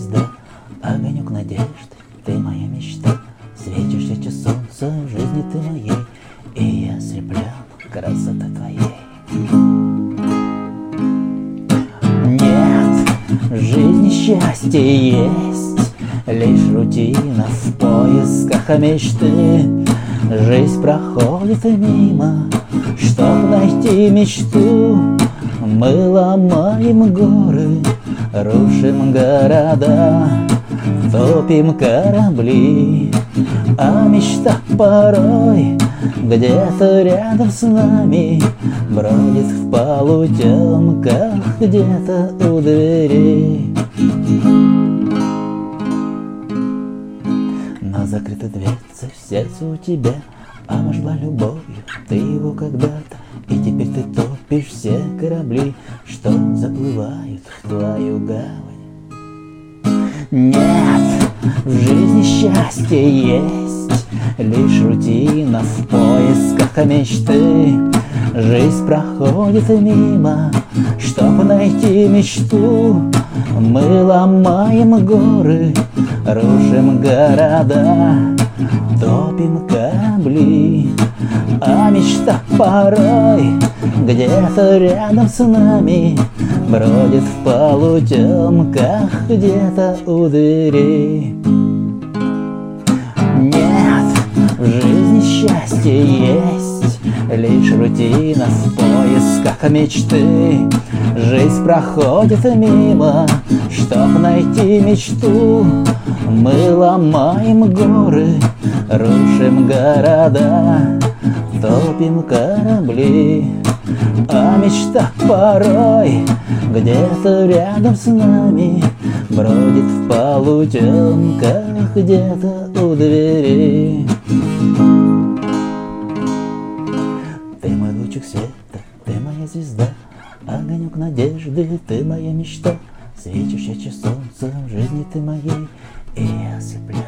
звезда, огонек надежды, ты моя мечта. Светишься солнце в жизни ты моей, и я слеплен красота твоей. Нет, в жизни счастье есть, лишь рутина в поисках мечты. Жизнь проходит мимо, чтоб найти мечту, мы ломаем горы, рушим города Топим корабли, а мечта порой Где-то рядом с нами Бродит в полутемках Где-то у дверей. Но закрыта дверца в сердце у тебя Ама жила любовью, ты его когда-то И теперь ты топишь все корабли Что заплывают в твою гавань. Нет, в жизни счастье есть Лишь рутина в поисках мечты. Жизнь проходит мимо, чтоб найти мечту. Мы ломаем горы, рушим города Топим корабли, а мечта порой Где-то рядом с нами Бродит в полутемках где-то у дверей Нет, в жизни счастье есть Лишь рутина в поисках мечты. Жизнь проходит мимо, чтоб найти мечту. Мы ломаем горы, рушим города Топим корабли а мечта порой где-то рядом с нами Бродит в полутемках где-то у двери. Ты мой лучик света, ты моя звезда Огонек надежды, ты моя мечта Светящее солнце в жизни ты моей. И я ослепляю